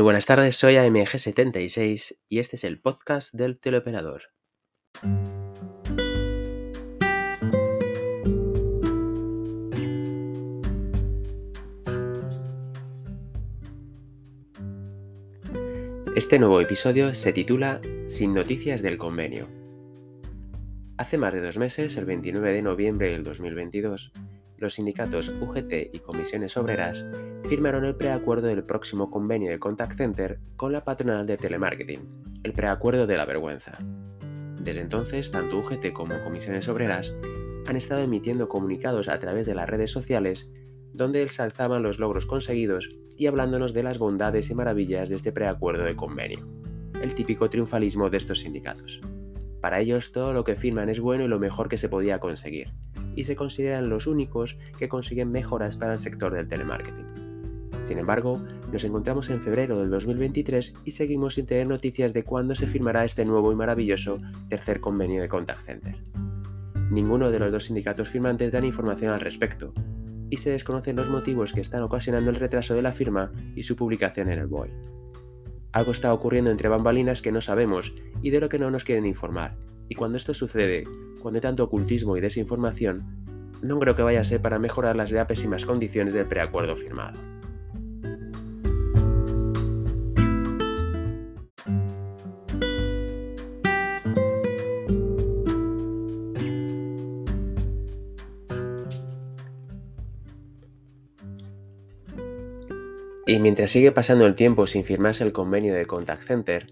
Muy buenas tardes, soy AMG76 y este es el podcast del teleoperador. Este nuevo episodio se titula Sin noticias del convenio. Hace más de dos meses, el 29 de noviembre del 2022, los sindicatos UGT y comisiones obreras firmaron el preacuerdo del próximo convenio de Contact Center con la patronal de telemarketing, el preacuerdo de la vergüenza. Desde entonces, tanto UGT como comisiones obreras han estado emitiendo comunicados a través de las redes sociales donde ensalzaban los logros conseguidos y hablándonos de las bondades y maravillas de este preacuerdo de convenio, el típico triunfalismo de estos sindicatos. Para ellos todo lo que firman es bueno y lo mejor que se podía conseguir, y se consideran los únicos que consiguen mejoras para el sector del telemarketing. Sin embargo, nos encontramos en febrero del 2023 y seguimos sin tener noticias de cuándo se firmará este nuevo y maravilloso tercer convenio de Contact Center. Ninguno de los dos sindicatos firmantes dan información al respecto, y se desconocen los motivos que están ocasionando el retraso de la firma y su publicación en el BOE. Algo está ocurriendo entre bambalinas que no sabemos y de lo que no nos quieren informar, y cuando esto sucede, cuando hay tanto ocultismo y desinformación, no creo que vaya a ser para mejorar las ya pésimas condiciones del preacuerdo firmado. Y mientras sigue pasando el tiempo sin firmarse el convenio de Contact Center,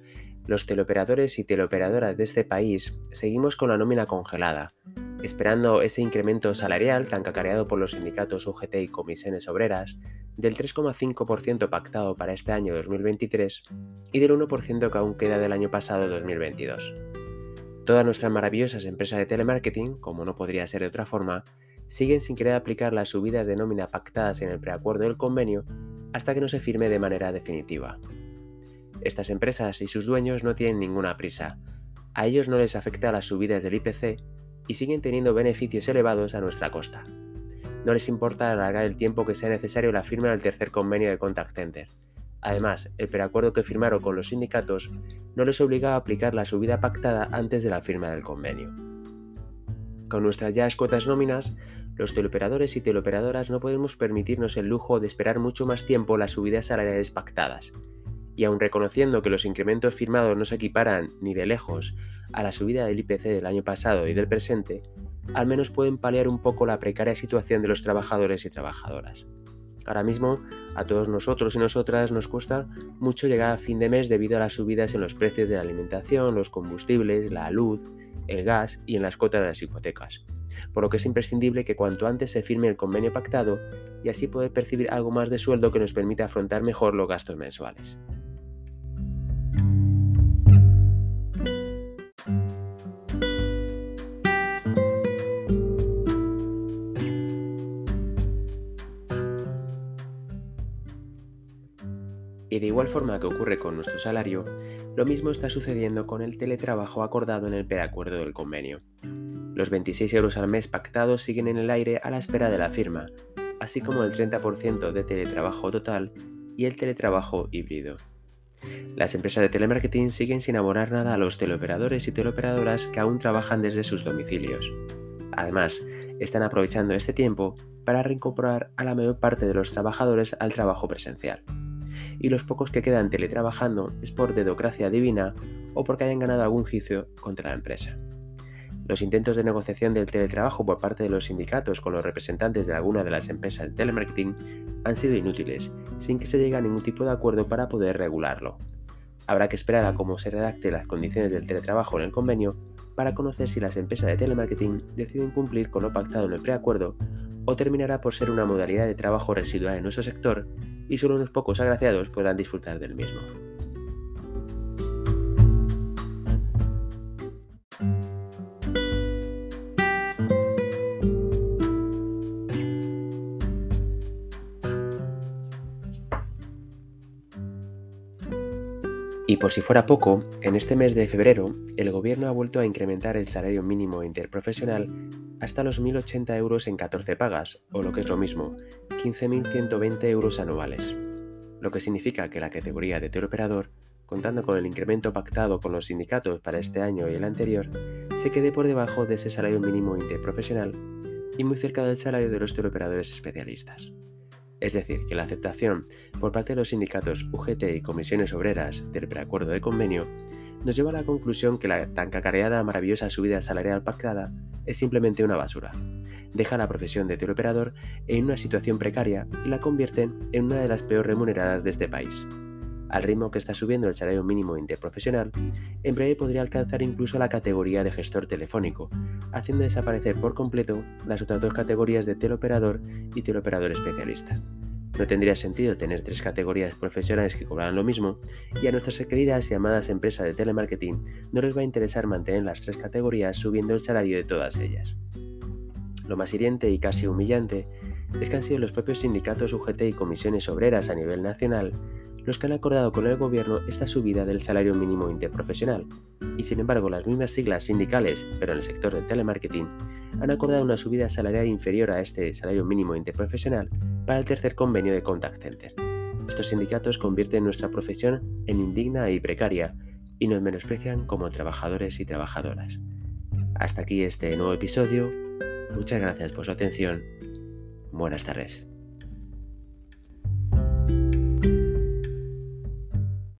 los teleoperadores y teleoperadoras de este país seguimos con la nómina congelada, esperando ese incremento salarial tan cacareado por los sindicatos UGT y comisiones obreras del 3,5% pactado para este año 2023 y del 1% que aún queda del año pasado 2022. Todas nuestras maravillosas empresas de telemarketing, como no podría ser de otra forma, siguen sin querer aplicar las subidas de nómina pactadas en el preacuerdo del convenio hasta que no se firme de manera definitiva. Estas empresas y sus dueños no tienen ninguna prisa. A ellos no les afecta las subidas del IPC y siguen teniendo beneficios elevados a nuestra costa. No les importa alargar el tiempo que sea necesario la firma del tercer convenio de Contact Center. Además, el preacuerdo que firmaron con los sindicatos no les obliga a aplicar la subida pactada antes de la firma del convenio. Con nuestras ya escuetas nóminas, los teleoperadores y teleoperadoras no podemos permitirnos el lujo de esperar mucho más tiempo las subidas salariales pactadas, y aun reconociendo que los incrementos firmados no se equiparan ni de lejos a la subida del IPC del año pasado y del presente, al menos pueden paliar un poco la precaria situación de los trabajadores y trabajadoras. Ahora mismo, a todos nosotros y nosotras nos cuesta mucho llegar a fin de mes debido a las subidas en los precios de la alimentación, los combustibles, la luz, el gas y en las cuotas de las hipotecas. Por lo que es imprescindible que cuanto antes se firme el convenio pactado y así poder percibir algo más de sueldo que nos permita afrontar mejor los gastos mensuales. Y de igual forma que ocurre con nuestro salario, lo mismo está sucediendo con el teletrabajo acordado en el preacuerdo del convenio. Los 26 euros al mes pactados siguen en el aire a la espera de la firma, así como el 30% de teletrabajo total y el teletrabajo híbrido. Las empresas de telemarketing siguen sin abonar nada a los teleoperadores y teleoperadoras que aún trabajan desde sus domicilios. Además, están aprovechando este tiempo para reincorporar a la mayor parte de los trabajadores al trabajo presencial y los pocos que quedan teletrabajando es por dedocracia divina o porque hayan ganado algún juicio contra la empresa. Los intentos de negociación del teletrabajo por parte de los sindicatos con los representantes de alguna de las empresas de telemarketing han sido inútiles, sin que se llegue a ningún tipo de acuerdo para poder regularlo. Habrá que esperar a cómo se redacte las condiciones del teletrabajo en el convenio para conocer si las empresas de telemarketing deciden cumplir con lo pactado en el preacuerdo o terminará por ser una modalidad de trabajo residual en nuestro sector y solo unos pocos agraciados podrán disfrutar del mismo. Por si fuera poco, en este mes de febrero, el gobierno ha vuelto a incrementar el salario mínimo interprofesional hasta los 1.080 euros en 14 pagas, o lo que es lo mismo, 15.120 euros anuales. lo que significa que la categoría de teleoperador, contando con el incremento pactado con los sindicatos para este año y el anterior, se quede por debajo de ese salario mínimo interprofesional y muy cerca del salario de los teleoperadores especialistas. Es decir, que la aceptación por parte de los sindicatos UGT y comisiones obreras del preacuerdo de convenio nos lleva a la conclusión que la tan cacareada maravillosa subida salarial pactada es simplemente una basura. Deja la profesión de teleoperador en una situación precaria y la convierte en una de las peor remuneradas de este país. Al ritmo que está subiendo el salario mínimo interprofesional, en breve podría alcanzar incluso la categoría de gestor telefónico, haciendo desaparecer por completo las otras dos categorías de teleoperador y teleoperador especialista. No tendría sentido tener tres categorías profesionales que cobraran lo mismo, y a nuestras queridas y amadas empresas de telemarketing no les va a interesar mantener las tres categorías subiendo el salario de todas ellas. Lo más hiriente y casi humillante es que han sido los propios sindicatos UGT y comisiones obreras a nivel nacional los que han acordado con el gobierno esta subida del salario mínimo interprofesional, y sin embargo las mismas siglas sindicales, pero en el sector del telemarketing, han acordado una subida salarial inferior a este salario mínimo interprofesional para el tercer convenio de Contact Center. Estos sindicatos convierten nuestra profesión en indigna y precaria y nos menosprecian como trabajadores y trabajadoras. Hasta aquí este nuevo episodio. Muchas gracias por su atención. Buenas tardes.